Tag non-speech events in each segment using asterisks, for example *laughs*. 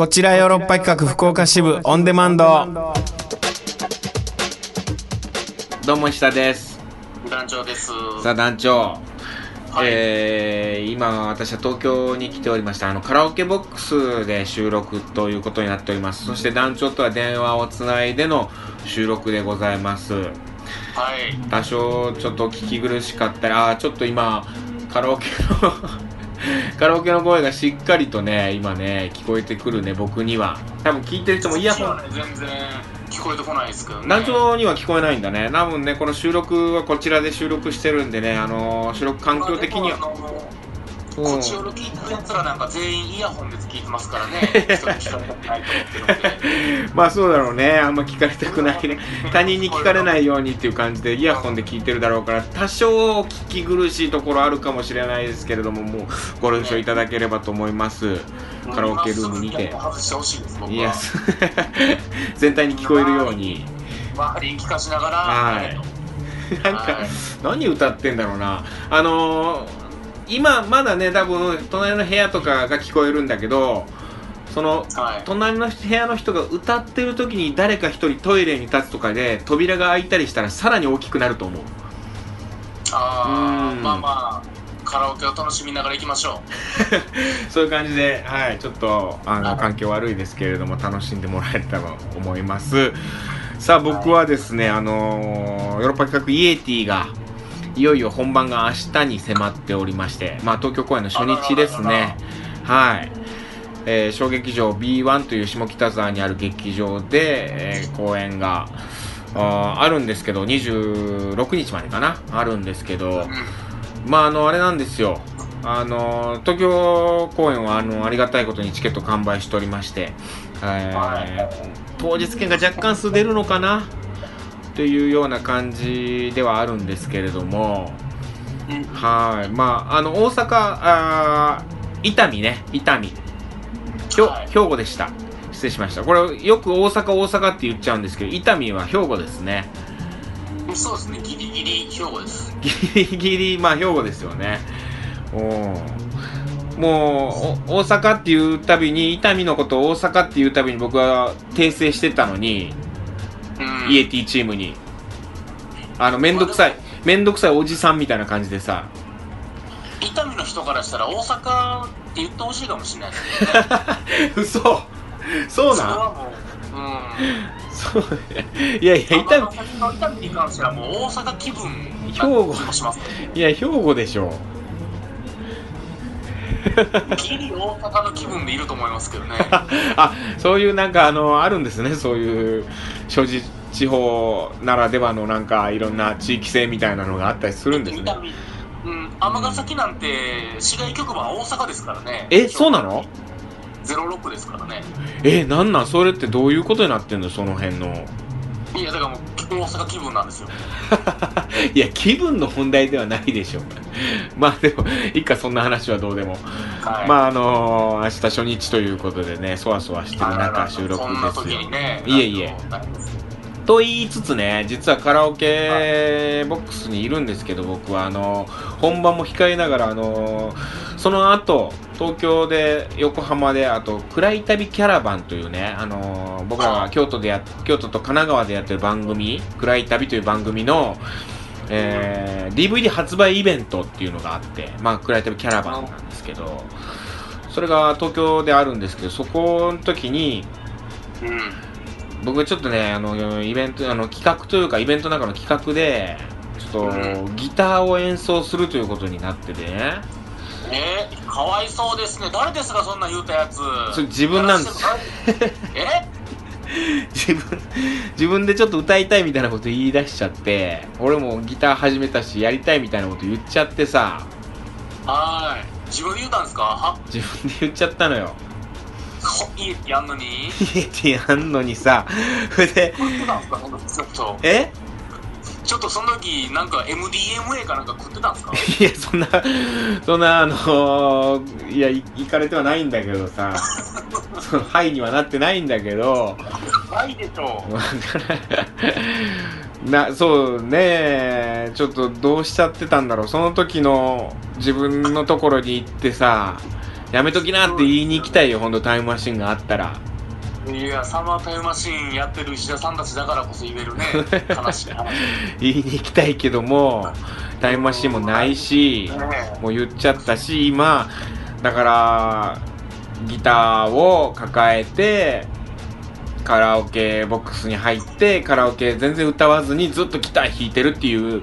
こちらヨーロッパ企画福岡支部オンデマンド。どうも石田です。団長です。さあ団長。はい。えー今私は東京に来ておりました。あのカラオケボックスで収録ということになっております。そして団長とは電話をつないでの収録でございます。はい。多少ちょっと聞き苦しかったりああちょっと今カラオケの *laughs* カラオケの声がしっかりとね今ね聞こえてくるね僕には。多分聞いてる人もイヤホン。ね全然聞こえてこないですけどね。団長には聞こえないんだね。多分ねこの収録はこちらで収録してるんでねあの収録環境的にはうん。こっちよろ聞いてるやつらなんか全員イヤホンで聞いてますからねまあそうだろうね。あんま聞かれたくないね。*laughs* 他人に聞かれないようにっていう感じでイヤホンで聞いてるだろうから多少聞き苦しいところあるかもしれないですけれどももうご了承いただければと思います。カラオケルームにて。いやは。全体に聞こえるように。周りに聞かしながらはい。*laughs* なんかはい。何歌ってんだろうな。あのー今まだね多分隣の部屋とかが聞こえるんだけどそのはい。隣の部屋の人が歌ってる時に誰か一人トイレに立つとかで扉が開いたりしたらさらに大きくなると思う。うん。ああまあまあカラオケを楽しみながら行きましょ *laughs* そういう感じで、はい、ちょっとあのはい。環境悪いですけれども楽しんでもらえたらと思います。さあ僕はですね、あのーヨーロッパ企画イエティがいよいよ本番が明日に迫っておりまして、まあ、東京公演の初日ですね。はい、えー小劇場 B1 という下北沢にある劇場で、えー公演がああるんですけど26日までかな？あるんですけど、まああのあれなんですよ。あの東京公演はあのありがたいことにチケット完売しておりまして、えー当日券が若干数出るのかな？というような感じではあるんですけれども。うん。はい。まああの大阪あー伊丹ね。伊丹。兵庫でした。失礼しました。これよく大阪大阪って言っちゃうんですけど伊丹は兵庫ですね。そうですね。ギリギリ兵庫です。ギリギリ、まあ、兵庫ですよね。うんもう、お大阪っていうたびに、伊丹のことを大阪っていうたびに僕は訂正してたのに、うんイエティチームに。あの、めんどくさい、めんどくさいおじさんみたいな感じでさ。伊丹の人からしたら大阪って言ってほしいかもしれない。ですね嘘。そうそれなんはもううん。そう。いやいや、伊丹、に関してはもう大阪気分兵庫。いや、兵庫でしょ。ギリ大阪の気分でいると思いますけどね。*laughs* あ、そういうなんか、あの、あるんですね、そういう、所持地方ならではのなんか、いろんな地域性みたいなのがあったりするんですね。伊丹うん尼崎なんて市外局番大阪ですからねえ、そうなの？06ですからねえ、なんなん？それってどういうことになってんのその辺の。いやだからもう大阪気分なんですよ *laughs* いや、気分の問題ではないでしょう。*laughs* まあでも、いいか、そんな話はどうでも。はいまああの明日初日ということでね、そわそわしてる中収録ですよに。ねいえいえと言いつつね、実はカラオケボックスにいるんですけど、僕はあの本番も控えながら、あのその後、東京で、横浜で、あと、暗い旅キャラバンというね、あの僕らが京都でや、京都と神奈川でやってる番組、暗い旅という番組の、えー DVD 発売イベントっていうのがあって、まあ、暗い旅キャラバンなんですけど、それが東京であるんですけど、そこの時に、うん僕ちょっとね、あの、イベント、あの、企画というか、イベントの中の企画で、ちょっと、うギターを演奏するということになっててね、えー、かわいそうですね。誰ですかそんなん言うたやつ。それ自分なんです。え？*laughs* 自分、自分でちょっと歌いたいみたいなこと言い出しちゃって、俺もギター始めたし、やりたいみたいなこと言っちゃってさ、はーい。自分で言うたんですか？は？自分で言っちゃったのよ。こいいってやんのに言えてやんのにさ、それで、食っちょっとえちょっとその時なんか MDMA かなんか食ってたんすかいや、そんな、そんな、あのいや、行かれてはないんだけどさ、その、はいにはなってないんだけど、ないでしょうなそうねちょっとどうしちゃってたんだろうその時の自分のところに行ってさやめときなって言いに行きたいよ、ほんとタイムマシンがあったら。いや、サマータイムマシーンやってる石田さんたちだからこそ言えるね、悲しい話。*laughs* 言いに行きたいけども、タイムマシンもないし、ねもう言っちゃったし、今、だから、ギターを抱えて、カラオケボックスに入って、カラオケ全然歌わずにずっとギター弾いてるっていう、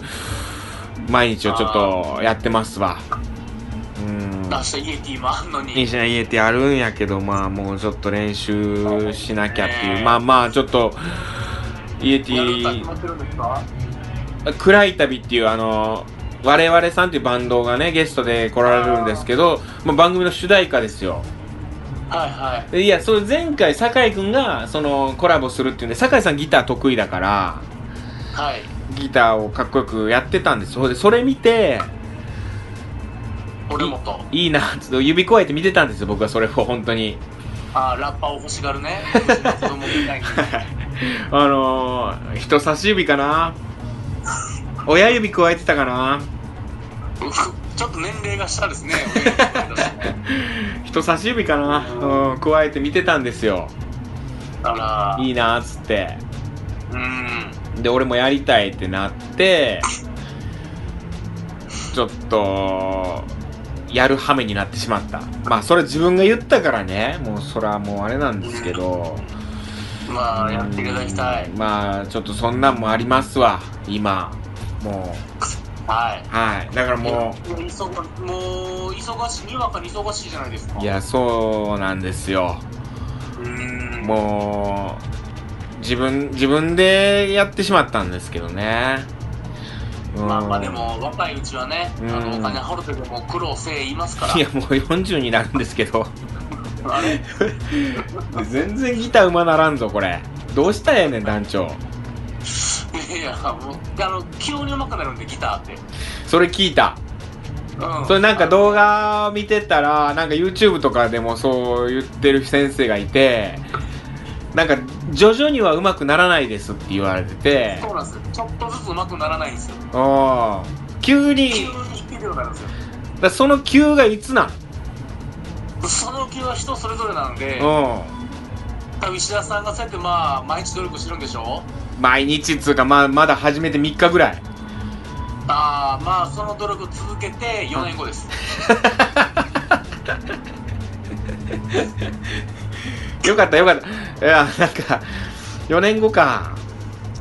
毎日をちょっとやってますわ。うん。出したイエティもあんのに。西田家ってあるんやけど、まあもうちょっと練習しなきゃっていう。ねまあまあちょっと、イエティ暗い旅っていうあの、我々さんっていうバンドがね、ゲストで来られるんですけど、まあ、番組の主題歌ですよ。はいはい。でいや、それ前回、酒井くんが、その、コラボするっていうんで、酒井さんギター得意だから、はい。ギターをかっこよくやってたんですそれ見て、俺もと。いいな、ちょっと指加えて見てたんですよ、僕はそれを、本当に。あーラッパーを欲しがるね。子供みたいに。*laughs* あのー、人差し指かな親指加えてたかなちょっと年齢が下ですね。*laughs* 人差し指かなうん、加えて見てたんですよ。あら。いいな、つって。うん。で、俺もやりたいってなって、*laughs* ちょっと、やる羽目になってしまった。まあ、それ自分が言ったからね、もうそれはもうあれなんですけど、まあ、やっていただきたいうん。まあ、ちょっとそんなんもありますわ、今。もはい。う、はい。だからももう、忙もう忙しい、にわかに忙しいじゃないですか。う、いや、そうなんですよ。うーん。もう、自分、自分でやってしまったんですけどね。うんまあまあでも、若いうちはね、あの、うんお金払ってでも苦労せえ言いますから。いや、もう40になるんですけど。*laughs* 全然ギターうまならんぞ、これ。どうしたらええねん、団長。いや、もう、あの、急に上手くなるんで、ギターって。それ聞いた。うん。それなんか動画見てたら、なんか YouTube とかでもそう言ってる先生がいて、なんか徐々には上手くならないですって言われてて、そうなんですよ。ちょっとずつ上手くならないんですよ。ああ、急に、急に弾けるようになるんですよ。だその急がいつなん？その気は人それぞれなんで、う多分石田さんがそうやってまあ、毎日努力してるんでしょ？ん。毎日っつうか、まあ、まだ始めて3日ぐらい。ああ、まあ、その努力続けて4年後です。*laughs* よかったよかった。いや、なんか、4年後か。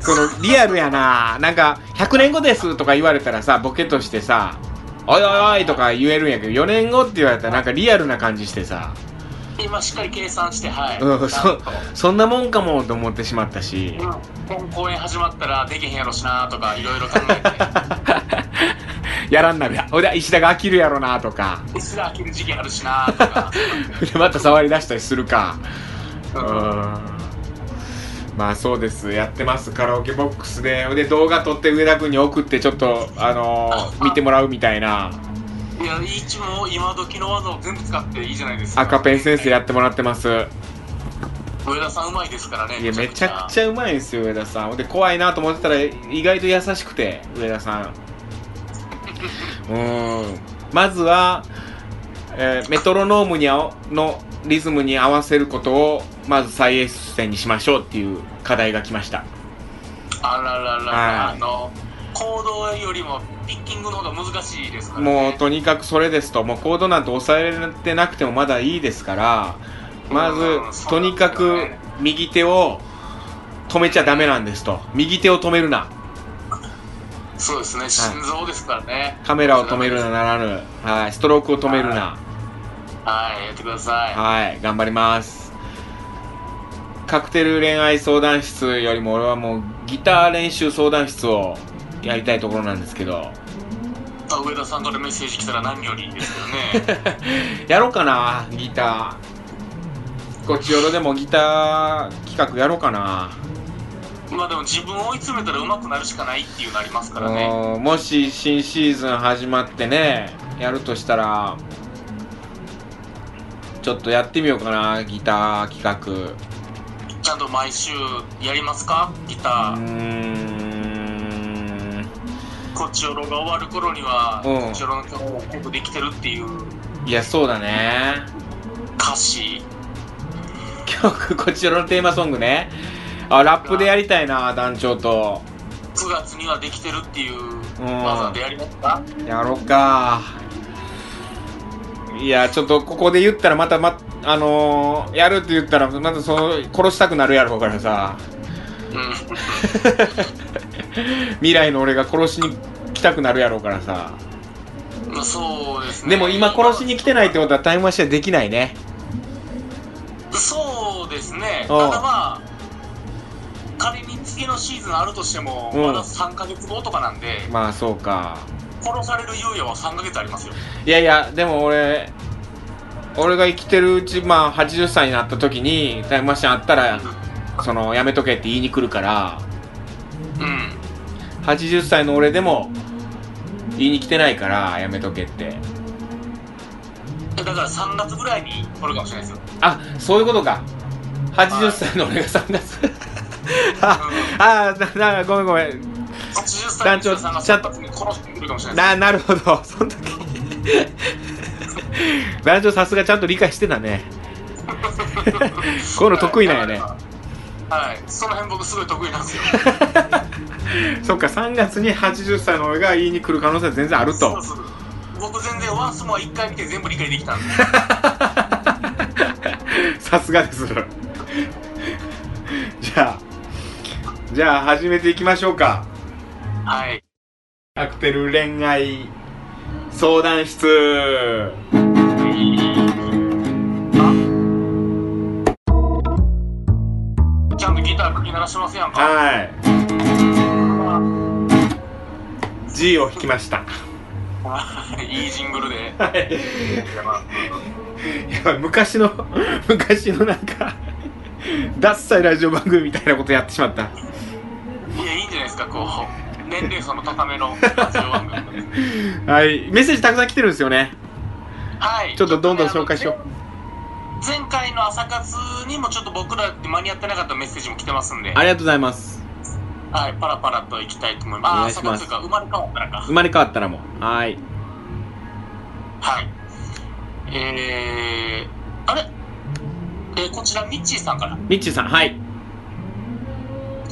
この、リアルやな。なんか、100年後ですとか言われたらさ、ボケとしてさ、おいおいおいとか言えるんやけど、4年後って言われたらなんかリアルな感じしてさ、今しっかり計算して、はい。うん、そそんなもんかもと思ってしまったし。うん本公演始まったらできへんやろしなとかいろいろ考えて *laughs* やらんなるや。ほいで、石田が飽きるやろなとか。石田飽きる時期あるしなとか *laughs* で、また触り出したりするか。ううんん。まあそうです。やってます。カラオケボックスで。で、動画撮って上田君に送ってちょっと、あのー見てもらうみたいな。いや一も今時の技を全部使っていいじゃないですか赤ペン先生やってもらってます。上田さんうまいですからねいや、めちゃくちゃゃうまいんですよ、上田さん。で、怖いなと思ってたら、意外と優しくて、上田さん。うーん。まずは、えーメトロノームにあおのリズムに合わせることを、まず最優先にしましょうっていう課題が来ました。あらららら、はいあの行動よりもピッキングの方が難しいですからねもうとにかくそれですと、もうコードなんて抑えられてなくてもまだいいですから、まうんず、とにかく右手を止めちゃダメなんですと。右手を止めるな。そうですね心臓ですからね、カメラを止めるなならぬ。はい。ストロークを止めるな。はいやってくださいはい。頑張ります。カクテル恋愛相談室よりも俺はもうギター練習相談室をやりたいところなんですけど。あ上田さんからメッセージ来たら何よりですけどね *laughs* やろうかな、ギター。こっちよろでもギター企画やろうかな。まあでも自分を追い詰めたら上手くなるしかないっていうのありますからね。うんもし新シーズン始まってねやるとしたらちょっとやってみようかなギター企画。ちゃんと毎週やりますか？ギタうー、ーん。こっちよろが終わる頃には、うん。こっちよろの曲も結構できてるっていう。いやそうだね。歌詞。曲こちらのテーマソングねあラップでやりたいな団長と。9月にはできてるっていううん。技でやりますかやろうか。いやちょっとここで言ったらまたまあのーやるって言ったらまたその殺したくなるやろうからさ。うん。*laughs* 未来の俺が殺しに来たくなるやろうからさ。まあそうですね。でも今殺しに来てないってことはタイムマシンはできないね。そうですね。たうん。だまあ仮に次のシーズンあるとしてもうん。まだ3ヶ月後とかなんでまあそうか。殺される猶予は3ヶ月ありますよ。いやいやでも俺俺が生きてるうちまあ80歳になった時にタイムマシンあったらそのやめとけって言いに来るから。うん。80歳の俺でも言いに来てないからやめとけって。だから3月ぐらいに来るかもしれないですよ。あそういうことか。80歳の俺が3月ああだだ *laughs* ごめんごめん。80歳団長のさんがちゃ3月に殺してくるかもしれないななるほど。その時。*laughs* 団長さすがちゃんと理解してたね。*laughs* こういうの得意なんやね。はい。その辺僕すごい得意なんですよ。そっか3月に80歳の俺が言いに来る可能性は全然あると。僕全然ワンスモア1回見て全部理解できたんで。さすがです。じゃあじゃあ始めていきましょうか。はい。カクテル恋愛相談室。ちゃんとギターかき鳴らしてますやんか。はい。G を弾きました。いいジングルで。はい。やばい昔の昔のなんかダッサいラジオ番組みたいなことやってしまったですかこう年齢層の高めのラジオ番組ではい。メッセージたくさん来てるんですよね。はい。ちょっとどんどん紹介しよう。前回の朝活にもちょっと僕らって間に合ってなかったメッセージも来てますんで。ありがとうございます。はいパラパラといきたいと思います。お願いします。生まれ変わったらか。生まれ変わったらもう。はい。はい。えー、あれ？えーこちらミッチーさんから。ミッチーさんはい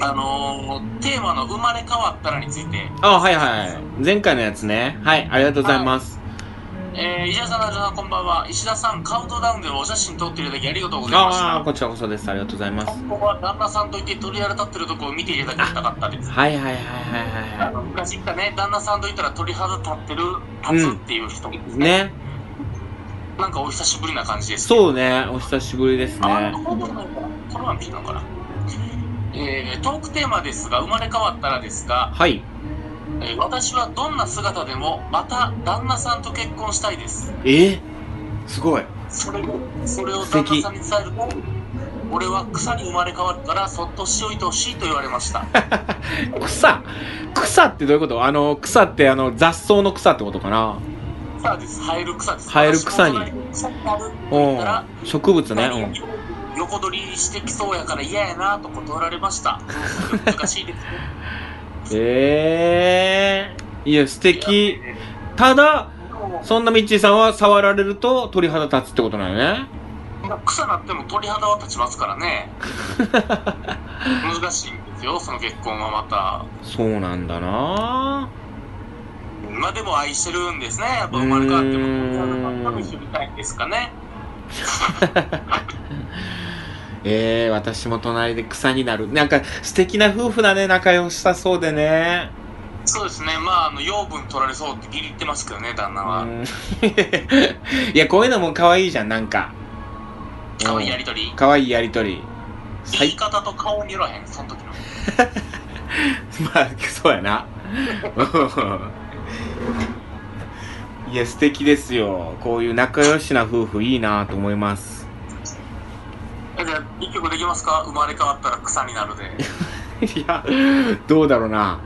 あのー、テーマの生まれ変わったらについて。あはいはい前回のやつね。はいありがとうございます、えー、石田さん、中田さん、こんばんは。石田さん、カウントダウンでお写真撮っていただきありがとうございました。ああこちらこそです。ありがとうございます。ここは旦那さんといて鳥肌立ってるとこを見ていただきたかったです。はいはいはいはいはあの昔言ったね、旦那さんといったら鳥肌立ってる、立つっていう人ですいね。なんかお久しぶりな感じです。そうねお久しぶりですあ、ねこのこのワンピーなのかな。えー、トークテーマですが、生まれ変わったらですが、はい。えー私はどんな姿でもまた旦那さんと結婚したいです。えー、すごい。それをそれを旦那さんに伝えると俺は草に生まれ変わるからそっとしておいてほしいと言われました。*laughs* 草。草ってどういうこと？あの草ってあの雑草の草ってことかな？草です。生える草です。生える草に。植物ね、何横取りしてきそうやから嫌やなと断られました。*laughs* 難しいですね。うん、えー、いや素敵。ただそんなミッチーさんは触られると鳥肌立つってことなのね。草なっても鳥肌は立ちますからね。*laughs* 難しいんですよその結婚はまた。そうなんだな。まあでも愛してるんですね。やっぱ生まれ変わっても鳥肌立っても一緒にいたいんですかね *laughs* えー、私も隣で草になる。なんか素敵な夫婦だね仲良さそうでね。そうですね。まああの養分取られそうってギリ言ってますけどね旦那は。うん。*laughs* いやこういうのも可愛いじゃんなんか。可愛いやりとり？可愛いやりとり。言い方と顔によらへんその時の。*laughs* まあそうやないや素敵ですよ。こういう仲良しな夫婦いいなと思います。えじゃあ一曲できますか？生まれ変わったら草になるで。*laughs* いやどうだろうな。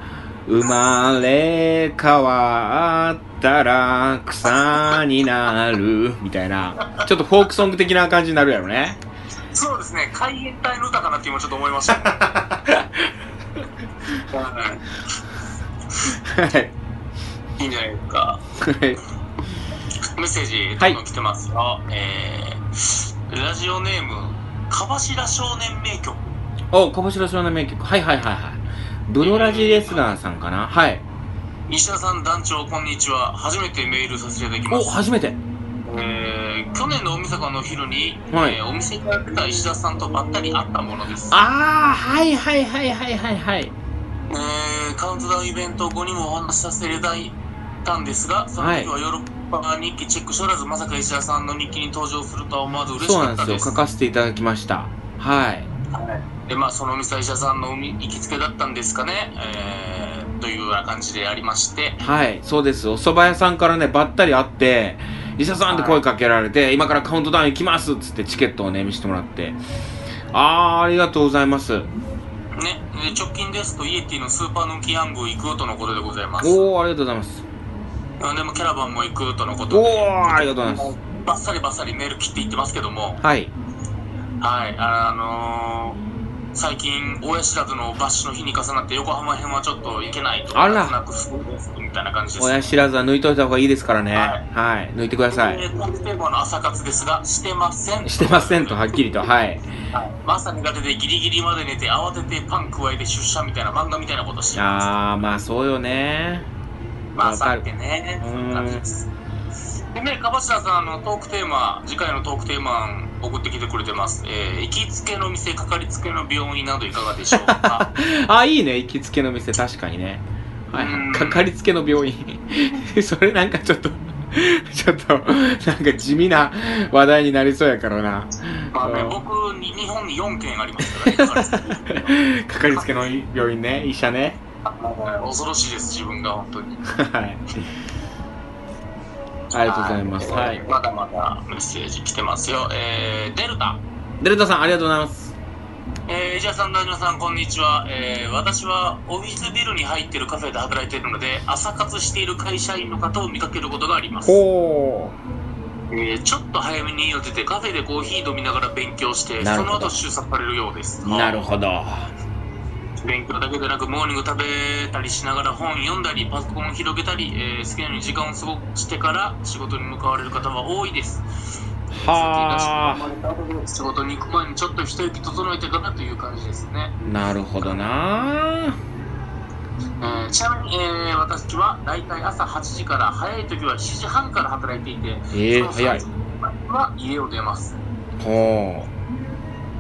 生まれ変わったら草になる。みたいな。ちょっとフォークソング的な感じになるやろね。そうですね。海援隊の歌かなって今ちょっと思いました。ね *laughs* ははいい。いいんじゃないですか。はいメッセージどんどん来てますよ、えー、ラジオネームかばしら少年名曲。おかぼしら少年名曲。はいはいはいはい。ブロラジレスラーさんかな？はい。石田さん団長こんにちは。初めてメールさせていただきまおす初めて。えー去年の大晦日の昼に、はい。えーお店でやってた石田さんとばったり会ったものです、ああはいはいはいはいはいはい。えーカウントダウンイベント後にもお話しさせていただいたんですがその時はヨーロッパ日記チェックしておらずまさか石田さんの日記に登場するとは思わず嬉しそうなかったです。んですよ。書かせていただきました。はい。でまあそのお店は石田さんの行きつけだったんですかね、えーというような感じでありまして。はい。そうです。お蕎麦屋さんからねばったり会って医者さんって声かけられて、今からカウントダウン行きますっつってチケットをね見せてもらって。あーありがとうございます。ね。で直近ですとイエティのスーパーヌンキヤング行くとのことでございます。おおありがとうございます。あでもキャラバンも行くとのことおで。おありがとうございます。バッサリバッサリメール切って言ってますけども。はい。はいあのー最近親知らずのバッシュの日に重なって横浜編はちょっと行けないとあら。なくすみたいな感じです。親知らずは抜いといた方がいいですからね。ははい。抜いてください。えートークテーマの朝活ですがしてませんしてませんとはっきりと。はい。はい、朝苦手でギリギリまで寝て慌ててパン加えて出社みたいな漫画みたいなことしてます。あーまあそうよねまあわかる朝ってねうん。そんな感じです。でねかばしらさんあのトークテーマ次回のトークテーマ送ってきてくれてます、えー行きつけの店かかりつけの病院などいかがでしょうか？*laughs* あいいね。行きつけの店確かにね。はい。うん。かかりつけの病院。*laughs* それなんかちょっとちょっとなんか地味な話題になりそうやからな。まあねうん。僕に日本に4件ありますからね *laughs* かかりつけの病院ね医者ね恐ろしいです自分が本当に。はい。ありがとうございます。はい。まだまだメッセージ来てますよ。えー、デルタ。デルタさんありがとうございます。えー、石田さん、大島さん、こんにちは、えー私はオフィスビルに入っているカフェで働いているので、朝活している会社員の方を見かけることがあります。ほえーちょっと早めに家を出て、カフェでコーヒー飲みながら勉強して、その後就職されるようです。うなるほど勉強だけでなく、モーニング食べたりしながら本読んだり、パソコンを広げたり、えー好きなように時間を過ごしてから仕事に向かわれる方は多いです。はあ。仕事に行く前にちょっと一息整えてからという感じですね。なるほどな。えーちなみに、えー私は大体朝8時から早い時は7時半から働いていて、えー、その早い。3時前には家を出ます。ほ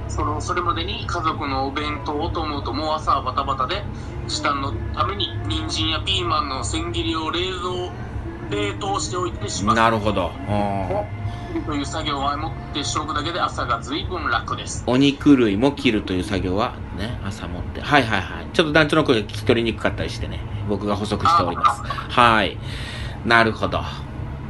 そのそれまでに家族のお弁当をと思うともう朝はバタバタで時短のために人参やピーマンの千切りを冷蔵冷凍しておいてしまううなるほど。ほという作業を前もってしておくだけで朝が随分楽ですうお肉類も切るという作業はね朝持って。はいはいはい。ちょっと団長の声が聞き取りにくかったりしてね。僕が補足しております。はい。なるほど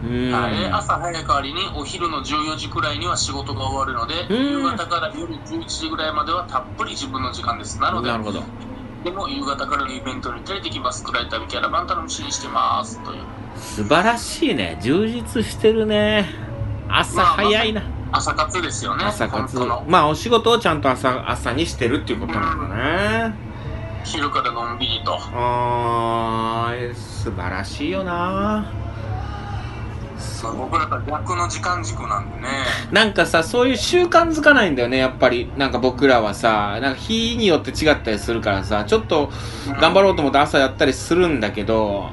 はい、朝早い代わりにお昼の14時くらいには仕事が終わるので、うん。夕方から夜11時ぐらいまではたっぷり自分の時間です。なので、なるほど。でも夕方からのイベントに連れてきます。暗い旅キャラバン楽しみにしてます。という。素晴らしいね。充実してるね。朝早いな。朝活ですよね。朝活。まあお仕事をちゃんと朝朝にしてるっていうことなんだね昼からのんびりと。あー素晴らしいよなそう僕らとは逆の時間軸なんでね。なんかさそういう習慣づかないんだよねやっぱり。なんか僕らはさなんか日によって違ったりするからさちょっと頑張ろうと思って朝やったりするんだけど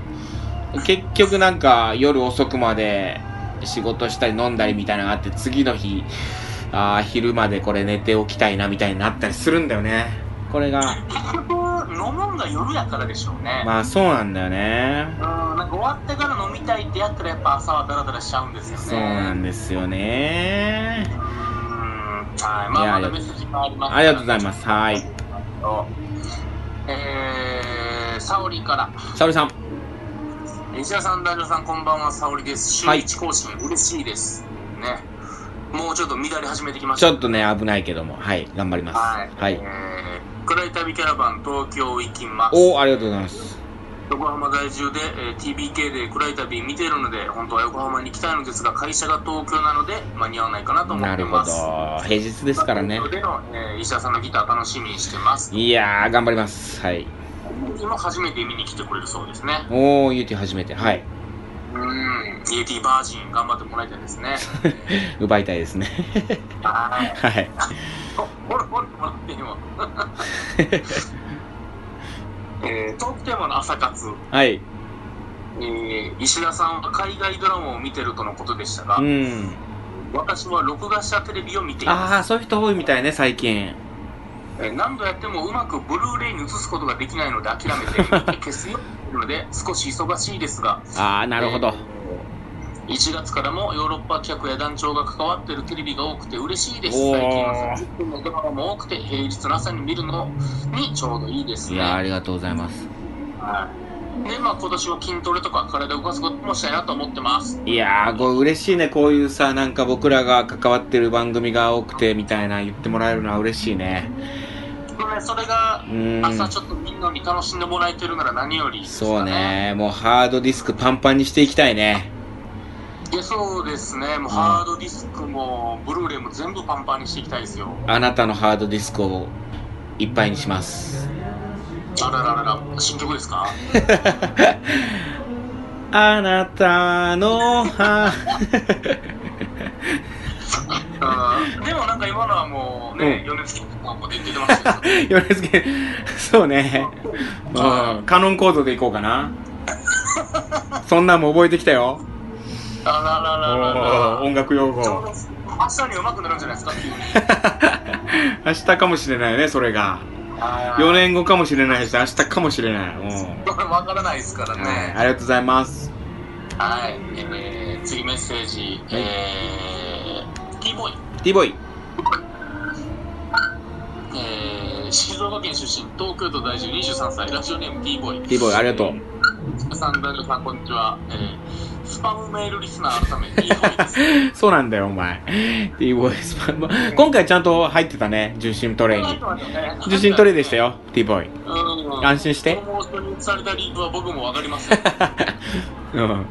結局なんか夜遅くまで仕事したり飲んだりみたいなのがあって次の日あー昼までこれ寝ておきたいなみたいになったりするんだよね。これが飲むんが夜やからでしょうね。まあそうなんだよねうん、なんか終わってから飲みたいってやったらやっぱ朝はダラダラしちゃうんですよね。そうなんですよねうんはい、まあ、まだメッセージがあります。ありがとうございますはい。えー、沙織から。沙織さん石田さん、大丈さん、こんばんは、沙織です。週はい一更新、嬉しいです。ね。もうちょっと乱れ始めてきましちた。ょっとね危ないけどもはい頑張りますはい。はいえー、暗い旅キャラバン、東京行きます。おおありがとうございます横浜在住で、えー TBK で暗い旅見てるので、本当は横浜に行きたいのですが、会社が東京なので、間に合わないかなと思なるほってます。ど平日ですからねでの、えー石田さんのギター楽しみにしてます。いやー頑張りますはい今初めて見に来てくれるそうですね。おお UT 初めてはいうん。うん、イエティバージン頑張ってもらいたいですね。*laughs* 奪いたいですね。はい。*laughs* ほら、ほら、もらってんわ。*laughs* えー、トークテーマの朝活。はい。えー、石田さんは海外ドラマを見てるとのことでしたが、うん。私は録画したテレビを見ています。ああ、そういう人多いみたいね、最近。えー何度やってもうまくブルーレイに映すことができないので諦めて消すようになるので少し忙しいですがああ、なるほど。えー1月からもヨーロッパ客や団長が関わっているテレビが多くて嬉しいです最近は30分のドラマも多くて平日の朝に見るのにちょうどいいですねいやーありがとうございます。はいでまあ今年は筋トレとか体を動かすこともしたいなと思ってますいやー、こう嬉しいね、こういうさ、なんか僕らが関わってる番組が多くてみたいな言ってもらえるのは嬉しいね。それが。朝ちょっとみんなに楽しんでもらえてるなら何よりそうね、もうハードディスクパンパンにしていきたいね。いやそうですねもうハードディスクもブルーレイも全部パンパンにしていきたいですよあなたのハードディスクをいっぱいにします。あらららら新曲ですかあなたのハうんでもなんか今のはもうね、米津玄師の子で言ってましたよヨネスケ、そうね。うん、カノンコードでいこうかな。そんなんも覚えてきたよ。あららららら音楽用語。明日に上手くなるんじゃないですか？*laughs* 明日かもしれないね、それが。あー4年後かもしれないし、明日かもしれない。うん。これ分からないですからはいねありがとうございます。はい、えー、次メッセージ、えー、T ボーイ T ボーイ。えー、静岡県出身東京都在住23歳ラジオネーム T ボーイ T ボーイ、ありがとう。さん、男女さん、こんにちは。えー、スパムメールリスナー改め、T ボーイです。そうなんだよ、お前。T ボーイスパン。今回ちゃんと入ってたね、重心トレーに。重心トレーでした。よ、T ボーイ。うん。安心してされたリンクは僕もわかりません。*laughs* うん。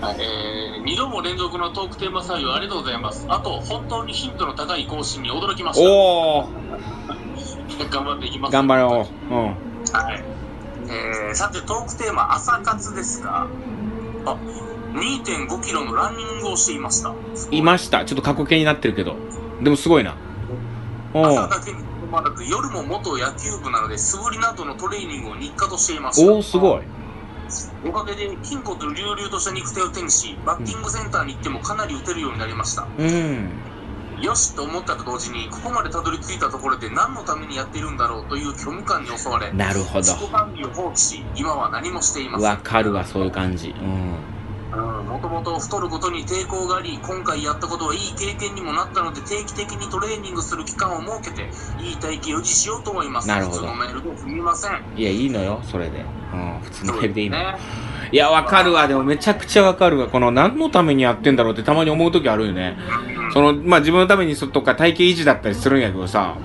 はいえー、2度も連続のトークテーマ採用ありがとうございます。あと、本当に頻度の高い更新に驚きました。おー、頑張っていきます。頑張ろう。うん。はい。えー、さて、トークテーマ、朝活ですが、あ、2.5キロのランニングをしていました。いました。ちょっと過去形になってるけど。でもすごいな。朝だけにまらず夜も元野球部なので素振りなどのトレーニングを日課としていましたおー、すごい。おかげで筋骨隆々とした肉体を手にしバッティングセンターに行ってもかなり打てるようになりましたうん。よしと思ったと同時にここまでたどり着いたところで何のためにやっているんだろうという虚無感に襲われなるほ自己ど。管理を放棄し今は何もしていませんわかるわ、そういう感じ。うん。もともと太ることに抵抗があり今回やったことはいい経験にもなったので定期的にトレーニングする期間を設けていい体型を維持しようと思いますなるほど普通のメールですみませんいや、いいのよ、それで。うん。普通のメールでいいの。ねいや、わかるわ。でもめちゃくちゃわかるわ。この何のためにやってんだろうってたまに思う時あるよね。うんその、まあ、自分のためにそとか体型維持だったりするんやけどさ、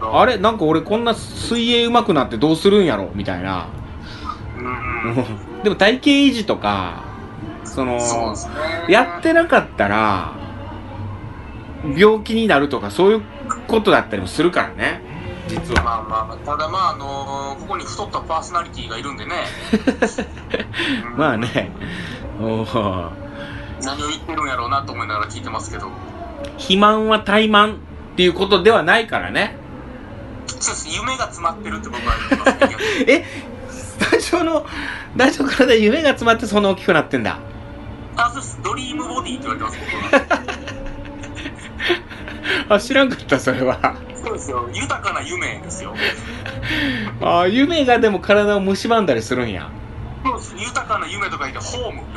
どあれ？なんか俺こんな水泳上手くなってどうするんやろ？みたいな。*laughs* でも体型維持とか、その、やってなかったら、病気になるとかそういうことだったりもするからね。実は。まあまあただまああのここに太ったパーソナリティがいるんでね *laughs* うんまあね。おー何を言ってるんやろうなと思いながら聞いてますけど肥満は怠慢っていうことではないからね。そうです夢が詰まってるって僕は言いますね *laughs* えスタジオの、大丈夫から夢が詰まってそんな大きくなってんだ。あそうですドリームボディって言われてます僕は *laughs* あ、知らんかった、それは。そうですよ。豊かな夢ですよ。*laughs* あ、夢がでも体を蝕んだりするんや。そうです。豊かな夢とか言ってホーム *laughs*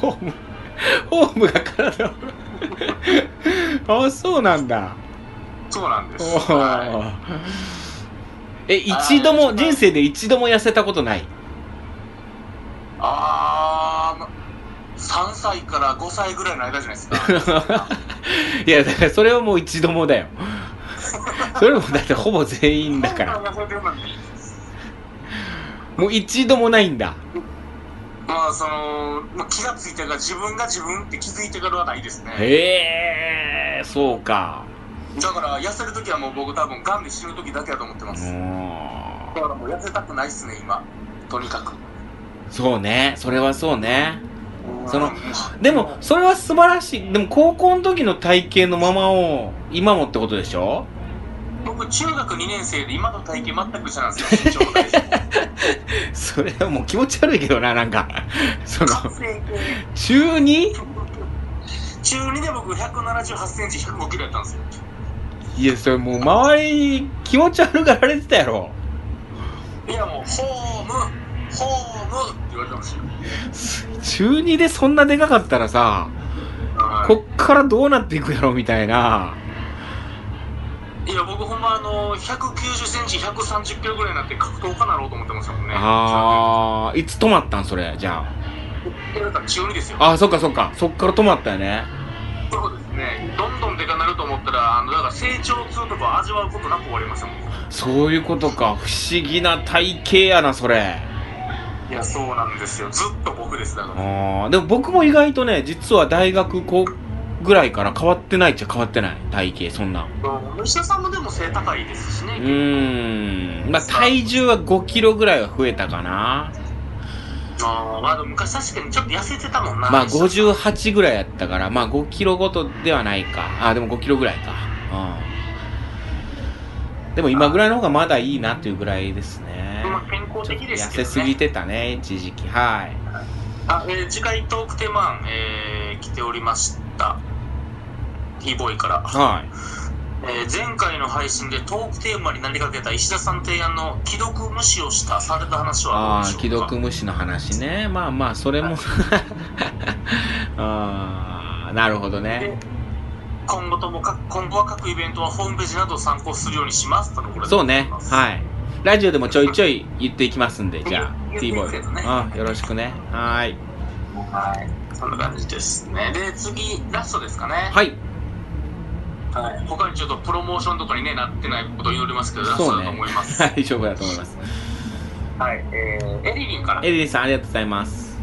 ホーム、ホームが体を。*laughs* あ、そうなんだ。そうなんです。はえ、一度も、人生で一度も痩せたことない。い、あーま3歳から5歳ぐらいの間じゃないですか *laughs* いや、だからそれはもう一度もだよ。*laughs* それもだってほぼ全員だから。もう一度もないんだ。まあその、まあ、気がついてから自分が自分って気づいてからはないですねへえ、そうか。だから痩せる時はもう僕多分がんで死ぬ時だけだと思ってまうすだからもう痩せたくないっすね今とにかくそうねそれはそうねそのうんでもそれは素晴らしい。でも高校の時の体型のままを今もってことでしょ？僕中学2年生で今の体型全く一緒なんですよ。*laughs* それはもう気持ち悪いけどななんか。*laughs* その中 2? 中2で僕178センチ105キロやったんですよ。いやそれもう周り気持ち悪がられてたやろ。いやもうホームホームって言われてましたよ。中2でそんなでかかったらさはい。こっからどうなっていくやろみたいな。いや僕ほんまあの190センチ130キロぐらいになって格闘家なろうと思ってましたもんね。あーいつ止まったんそれじゃいやだから中2ですよ。ああそっかそっか。そっから止まったよね。そうですね。どんどんでかなると思ったらあのだから成長痛とか味わうことなく終わりましたもん。そういうことか。不思議な体型やなそれいやそうなんですよ。ずっと僕ですだから。あー。でも僕も意外とね実は大学こうぐらいから変わってないっちゃ変わってない。体型そんな吉田さんもでも背高いですしね。うーん。まあ体重は5キロぐらいは増えたかな。あーまあでも昔確かにちょっと痩せてたもんなまあ吉田さん58ぐらいやったからまあ5キロごとではないか。あーでも5キロぐらいか。うん。でも今ぐらいの方がまだいいなっていうぐらいですね康的です痩けどねせすぎてたね一時期。はい。あ、えー次回トークテーマ案、えー来ておりました。T ボーイから、はい。えー前回の配信でトークテーマになりかけた石田さん提案の既読無視をしたされた話はどああうでしょうか？既読無視の話ね。まあまあそれも。*laughs* ああなるほどね。今後ともか今後は各イベントはホームページなどを参考するようにしますとのことでそうね。いはいラジオでもちょいちょい言っていきますんでじゃあ言 T ボーイ言っていくやつねあよろしくね。はい。はい。そんな感じですね。で次ラストですかね。はい。はい、他にちょっとプロモーションとかに、ね、なってないことを祈りますけどラストだそうね。と思います、*laughs* 大丈夫だと思います。はい。えー、エリリンから。エリリンさんありがとうございます。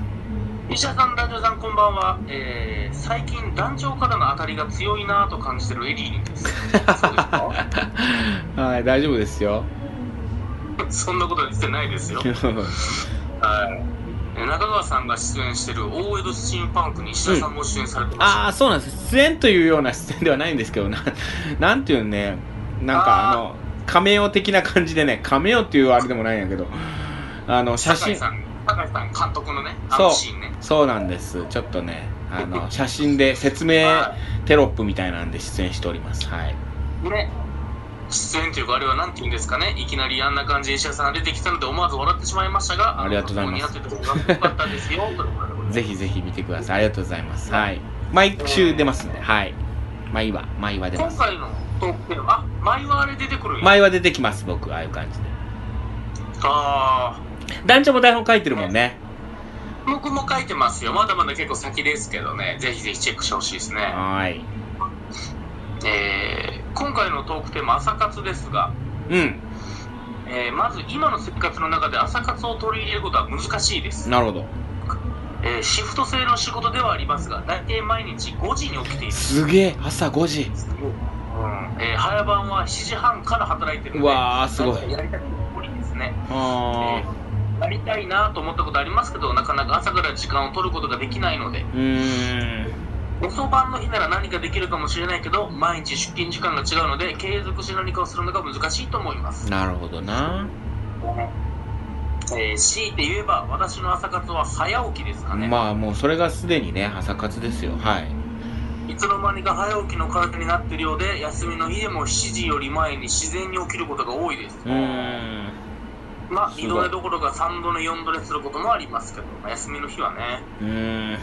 石田さん、団長さん、こんばんは。えー、最近、団長からの当たりが強いなぁと感じてるエリーリンです。そうですか？*laughs* はい大丈夫ですよそんなことは実際ないですよ。*laughs* はい。え中川さんが出演してる大江戸スチームパンクに石田さんも出演されてました。ああそうなんです出演というような出演ではないんですけどな *laughs* なんていうのねなんかあのカメオ的な感じでねカメオっていうあれでもないんやけどあの写真酒井さん、監督のね、あのシーンね。そうなんですちょっとねあの写真で説明はテロップみたいなんで出演しておりますはいい。ね。出演というか、あれはなんて言うんですかね。いきなりあんな感じで石田さんが出てきたので思わず笑ってしまいましたが、ありがとうございます。*laughs* ぜひぜひ見てください。ありがとうございます。はい。毎週出ますんではい。毎話毎話出ます。今回のトークテーマ、あ、前はあれ出てくる。毎話出てきます僕ああいう感じで。あ団長も台本書いてるもんね。ー僕も書いてますよ。まだまだ結構先ですけどね。ぜひぜひチェックしてほしいですね。はーい。えー今回のトークテーマ、朝活ですが、うん。えーまず今の生活の中で朝活を取り入れることは難しいです。なるほど。えーシフト制の仕事ではありますが、大体毎日5時に起きている。すげえ。朝5時。うん。えー早番は7時半から働いてるのうで、わーすごい。やりたくて無理ですね。あえーやりたいなと思ったことありますけど、なかなか朝から時間を取ることができないので、ーうーん遅番の日なら何かできるかもしれないけど、毎日出勤時間が違うので、継続して何かをするのが難しいと思います。なるほどなえー、強いて言えば、私の朝活は早起きですかね。まあもうそれがすでにね朝活ですよはいいつの間にか早起きの体になっているようで、休みの日でも7時より前に自然に起きることが多いです。うーんまあ、すごい2度寝どころか3度寝、4度寝することもありますけど、まあ休みの日はね。うーん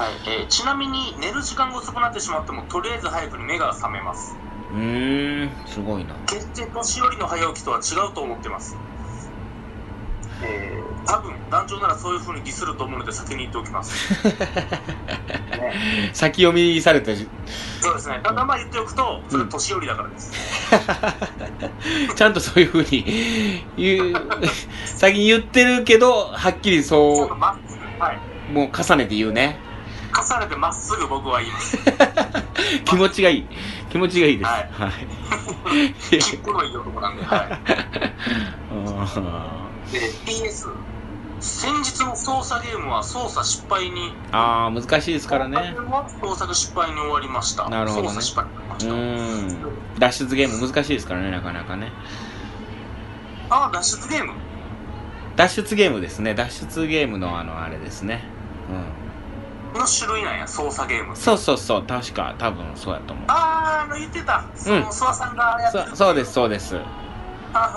はい。えーちなみに寝る時間が遅くなってしまってもとりあえず早くに目が覚めます。うーん。すごいな。決して年寄りの早起きとは違うと思ってます。えー、多分団長ならそういう風にディスると思うので先に言っておきます、*laughs* ね、先読みされたしそうですね。ただまあ言っておくとそれは年寄りだからです、*laughs* ちゃんとそういうふうに言う *laughs* 先に言ってるけどはっきりそとまっすぐはい。うもう重ねて言うね重ねてまっすぐ僕は言います。*laughs* 気持ちがいい。気持ちがいいです。はい。はい。*laughs* きっこのいい男なんで、はい、あ *laughs* で PS ー先日の操作ゲームは操作失敗に。ああ難しいですからね。操作失敗に終わりました。なるほどね。操作失敗になりまうした。ん。脱出ゲーム難しいですからねなかなかね。ああ脱出ゲーム？脱出ゲームですね。脱出ゲームのあのあれですね。うんの種類なんや操作ゲームそうそうそう確か多分そうやと思う。あああの言ってた。その諏訪さんがやってる。そそうですそうです。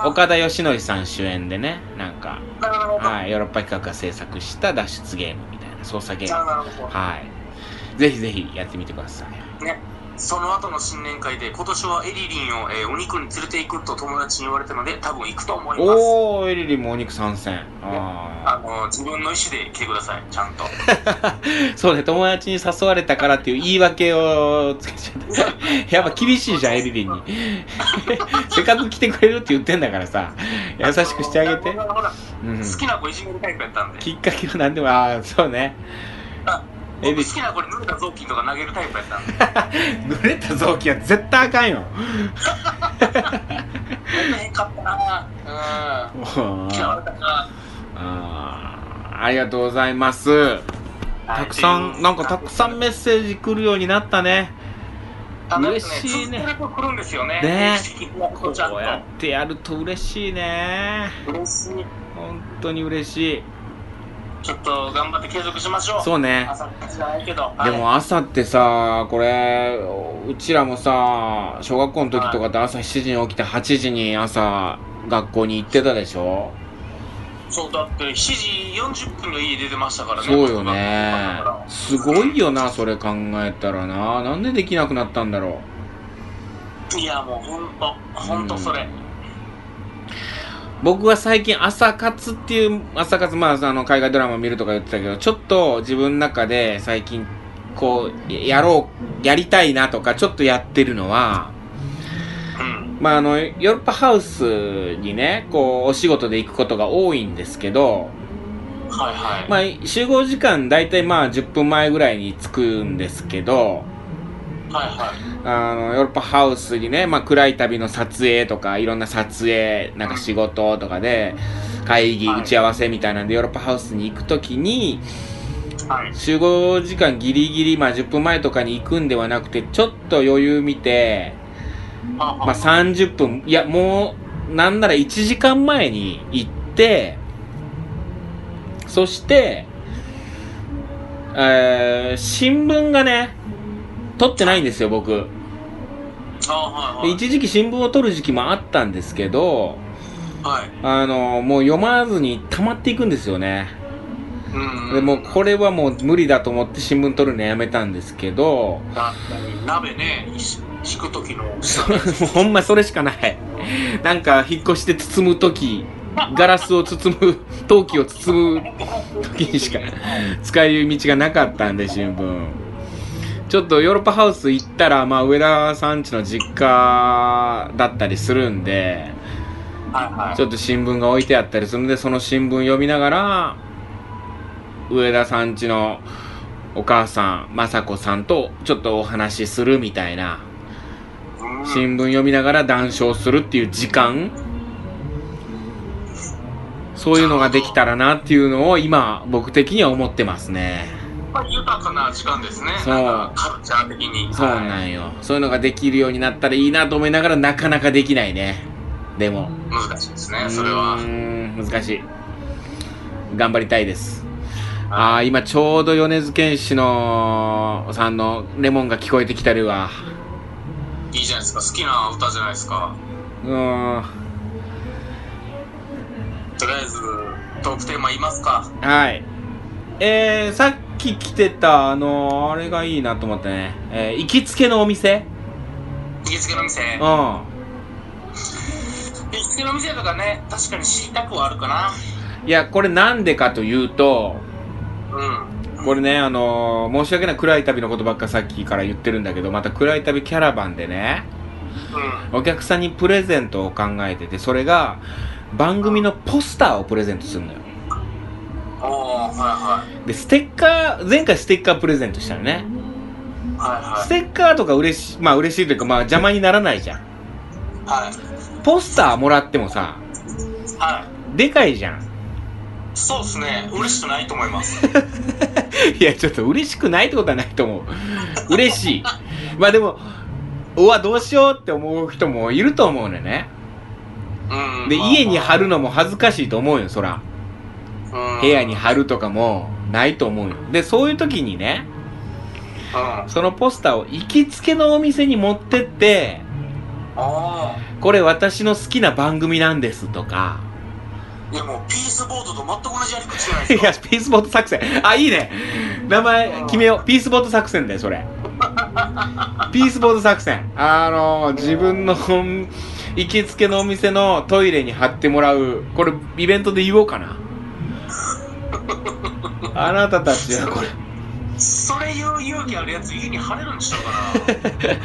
岡田義則さん主演でねなんかなるほど。はいヨーロッパ企画が制作した脱出ゲームみたいな操作ゲーム。なるほど。はい。ぜひぜひやってみてください。ねその後の新年会で今年はエリリンを、えーお肉に連れて行くと友達に言われたので多分行くと思います。おおエリリンもお肉参戦。ああの自分の意思で来てくださいちゃんと。あ *laughs* そうね友達に誘われたからっていう言い訳をつけちゃって *laughs* やっぱ厳しいじゃんエリリンに。*laughs* せっかく来てくれるって言ってんだからさ優しくしてあげて、うん、好きな子いじめるタイプやったんで。きっかけは何でもああそうね。あ好きな子に濡れた雑巾とか投げるタイプやったんで。*laughs* 濡れた臓器は絶対あかんよ。へんかったなうん嫌われたなあー。ありがとうございます。たくさんなんかたくさんメッセージ来るようになったね。嬉しいね。ね。ね。ことうやってやると嬉しいね。嬉しい。本当に嬉しいちょっと頑張って継続しましょう。そうね。朝じゃないけど。ではい。も朝ってさこれうちらもさ小学校の時とかって朝7時に起きて8時に朝学校に行ってたでしょ？そうだって7時40分の家出てましたからね。そうよだねすごいよなそれ考えたらな。なんでできなくなったんだろう？いやもうほんとほんとそれ、僕は最近朝活っていう朝活まああの海外ドラマ見るとか言ってたけどちょっと自分の中で最近こうやろうやりたいなとかちょっとやってるのはうん。まああのヨーロッパハウスにねこうお仕事で行くことが多いんですけどはいはい、まあ集合時間大体まあ10分前ぐらいに着くんですけどあの、ヨーロッパハウスにね、まあ、暗い旅の撮影とか、いろんな撮影、なんか仕事とかで、会議、はい。打ち合わせみたいなんで、ヨーロッパハウスに行くときに、はい。集合時間ギリギリ、まあ、10分前とかに行くんではなくて、ちょっと余裕見て、あまあ、30分、いや、もう、なんなら1時間前に行って、そして、えー、新聞がね、撮ってないんですよ、僕。あはいはいで一時期新聞を取る時期もあったんですけど、はいあの、もう読まずに溜まっていくんですよね。うんうんでもうこれはもう無理だと思って新聞取るのやめたんですけど、だ鍋ねし敷く時のそもうほんまそれしかない。なんか引っ越して包む時、ガラスを包む、陶器を包む時にしか使える道がなかったんで、新聞。ちょっとヨーロッパハウス行ったら、まあ上田さん家の実家だったりするんで、はいはい。ちょっと新聞が置いてあったりするので、その新聞読みながら、上田さんちのお母さん、雅子さんとちょっとお話しするみたいな、うん。新聞読みながら談笑するっていう時間、そういうのができたらなっていうのを今、僕的には思ってますね。まあ豊かな時間ですね。そう。カルチャー的に。そうはいなんよ。そういうのができるようになったらいいなと思いながらなかなかできないね。でも。難しいですねそれは。うーん難しい。頑張りたいです。ああ今ちょうど米津玄師のさんのレモンが聞こえてきたるわ。いいじゃないですか。好きな歌じゃないですか。うーん。とりあえずトークテーマ言いますか。はい。えー、さっき来てたあのあれがいいなと思ってね、えー行きつけのお店？行きつけの店。うん。行きつけの店とかね確かに知りたくはあるかな。いやこれなんでかというとうん。これねあの申し訳ない暗い旅のことばっかさっきから言ってるんだけどまた暗い旅キャラバンでねうん。お客さんにプレゼントを考えてて、それが番組のポスターをプレゼントするのよ。はいはいで、ステッカー、前回ステッカープレゼントしたのね。はいステッカーとか嬉しい、まあ嬉しいというか、まあ邪魔にならないじゃん。はいポスターもらってもさ、はいでかいじゃん。そうですね嬉しくないと思います *laughs* いや、ちょっと嬉しくないってことはないと思う。嬉しい。まあでも、うわ、どうしようって思う人もいると思うのよね。で、うんまあ家に貼るのも恥ずかしいと思うよ、そら。うん部屋に貼るとかもないと思うよ。で、そういう時にね、うんそのポスターを行きつけのお店に持ってって、あこれ私の好きな番組なんですとか、あいやもうピースボードと全く同じやり口じゃないですかいや、ピースボート作戦。あ、いいね。名前決めよう。ピースボート作戦だよ、それ。ピースボート作戦。あの、自分の行きつけのお店のトイレに貼ってもらう。これ、イベントで言おうかな。あなたたちはこれ。それ言う勇気あるやつ家に貼れるんちゃうかな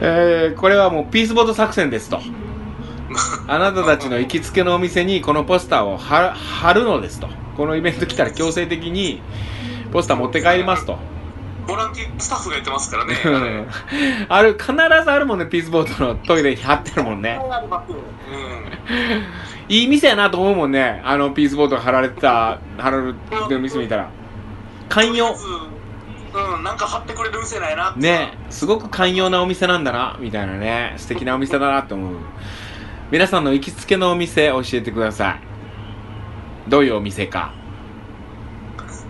*laughs* えー、これはもうピースボート作戦ですと。*laughs* あなたたちの行きつけのお店にこのポスターを貼貼るのですと。このイベント来たら強制的にポスター持って帰りますと。ボランティアスタッフがやってますからねうん *laughs* ある、必ずあるもんね、ピースボートのトイレに貼ってるもんね。うんいい店やなと思うもんね。あのピースボートが貼られてた、貼られてる店見たら。寛容。うんなんか貼ってくれる店ないなってねすごく寛容なお店なんだな、みたいなね。素敵なお店だなって思う。皆さんの行きつけのお店教えてください。どういうお店か。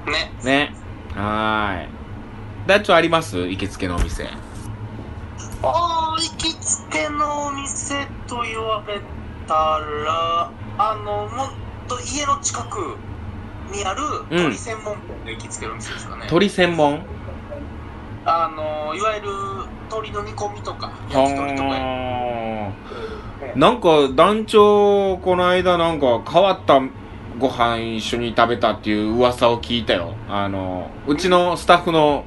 ねね。はーい。ダッチョあります？行きつけのお店。ああ行きつけのお店と言われたらあのもっと家の近くにあるうん。鳥専門店で行きつける店ですかね、鳥専門？あのいわゆる鶏の煮込みとか焼き鳥とかなんか団長この間なんか変わったご飯一緒に食べたっていう噂を聞いたよ。あのうちのスタッフの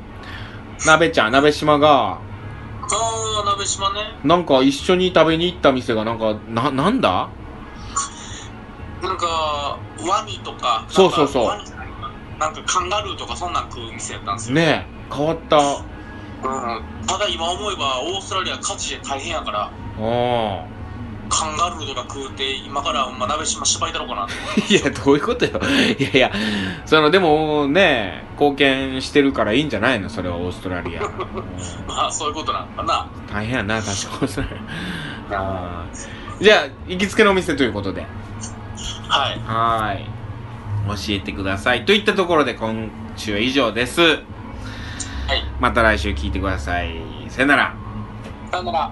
鍋ちゃん鍋島がああ鍋島ね。なんか一緒に食べに行った店がなんかななんだ？なんかワニとかそうそうそう。なんかカンガルーとかそんなん食う店やったんですよ、ねえ変わった。うん、ただ今思えばオーストラリア火事で大変やから。あカンガルーとか食うて今から鍋島芝居だろうかなって。思 *laughs* いやどういうことよ。いやいやそのでもね貢献してるからいいんじゃないの？それはオーストラリア。う *laughs* んまあそういうことなんかな。大変やな確かに。オーストラリアじゃあ行きつけのお店ということで。はい。はーい。教えてください。といったところで今週は以上です。はい。また来週聞いてください。さよなら。さよなら